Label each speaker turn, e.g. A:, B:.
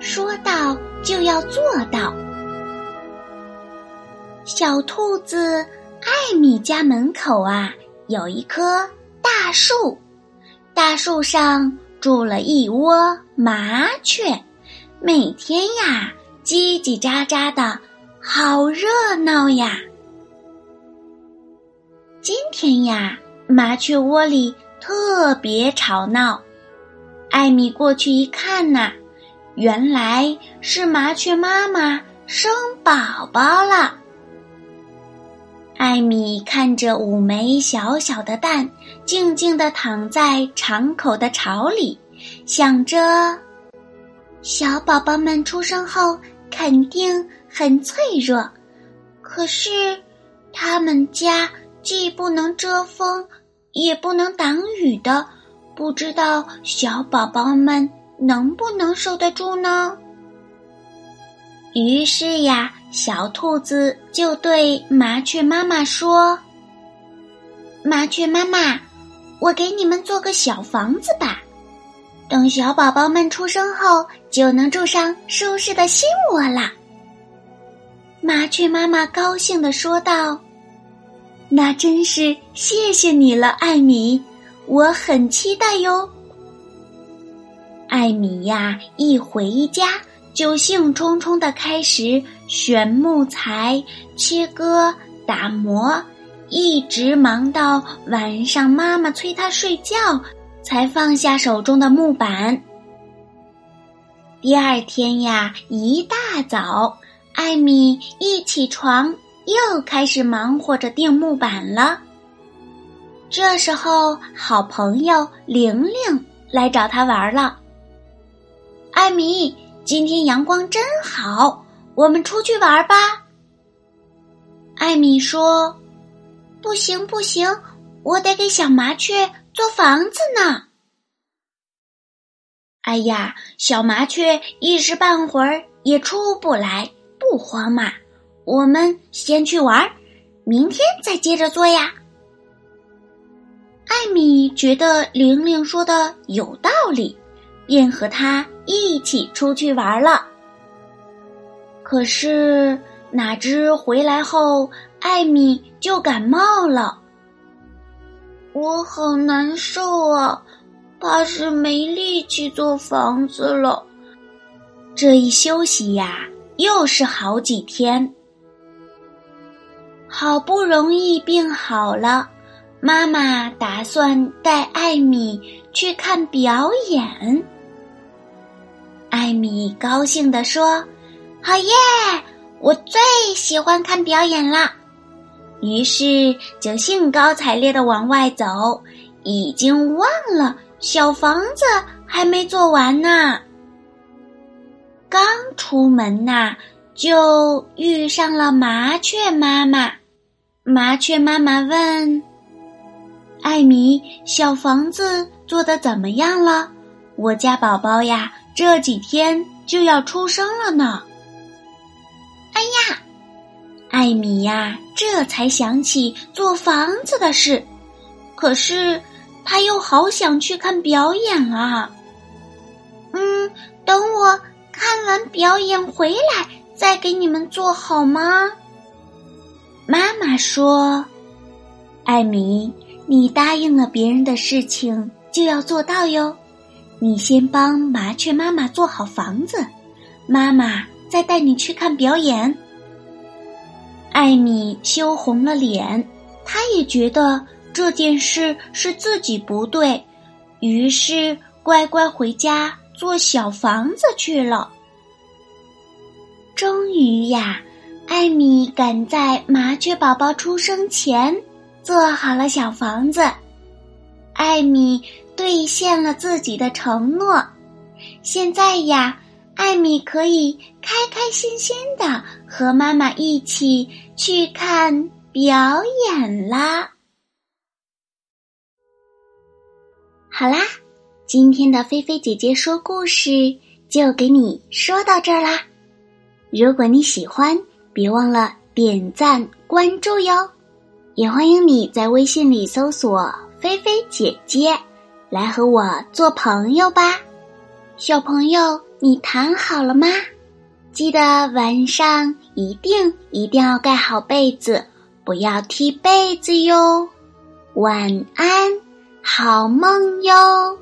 A: 说到就要做到。小兔子艾米家门口啊，有一棵大树，大树上住了一窝麻雀，每天呀叽叽喳喳的，好热闹呀。今天呀，麻雀窝里特别吵闹，艾米过去一看呐。原来是麻雀妈妈生宝宝了。艾米看着五枚小小的蛋，静静地躺在敞口的巢里，想着：小宝宝们出生后肯定很脆弱，可是他们家既不能遮风，也不能挡雨的，不知道小宝宝们。能不能受得住呢？于是呀，小兔子就对麻雀妈妈说：“麻雀妈妈，我给你们做个小房子吧，等小宝宝们出生后，就能住上舒适的新窝啦。”麻雀妈妈高兴的说道：“那真是谢谢你了，艾米，我很期待哟。”艾米呀，一回家就兴冲冲的开始选木材、切割、打磨，一直忙到晚上，妈妈催他睡觉，才放下手中的木板。第二天呀，一大早，艾米一起床又开始忙活着钉木板了。这时候，好朋友玲玲来找他玩了。艾米，今天阳光真好，我们出去玩吧。艾米说：“不行，不行，我得给小麻雀做房子呢。”哎呀，小麻雀一时半会儿也出不来，不慌嘛。我们先去玩，明天再接着做呀。艾米觉得玲玲说的有道理。便和他一起出去玩了。可是哪知回来后，艾米就感冒了。我好难受啊，怕是没力气做房子了。这一休息呀，又是好几天。好不容易病好了，妈妈打算带艾米去看表演。艾米高兴地说：“好耶！我最喜欢看表演了。”于是就兴高采烈的往外走，已经忘了小房子还没做完呢。刚出门呐，就遇上了麻雀妈妈。麻雀妈妈问：“艾米，小房子做的怎么样了？我家宝宝呀。”这几天就要出生了呢。哎呀，艾米呀，这才想起做房子的事，可是他又好想去看表演啊。嗯，等我看完表演回来再给你们做好吗？妈妈说：“艾米，你答应了别人的事情就要做到哟。”你先帮麻雀妈妈做好房子，妈妈再带你去看表演。艾米羞红了脸，她也觉得这件事是自己不对，于是乖乖回家做小房子去了。终于呀，艾米赶在麻雀宝宝出生前做好了小房子。艾米。兑现了自己的承诺，现在呀，艾米可以开开心心的和妈妈一起去看表演啦。好啦，今天的菲菲姐姐说故事就给你说到这儿啦。如果你喜欢，别忘了点赞关注哟。也欢迎你在微信里搜索“菲菲姐姐”，来和我做朋友吧。小朋友，你躺好了吗？记得晚上一定一定要盖好被子，不要踢被子哟。晚安，好梦哟。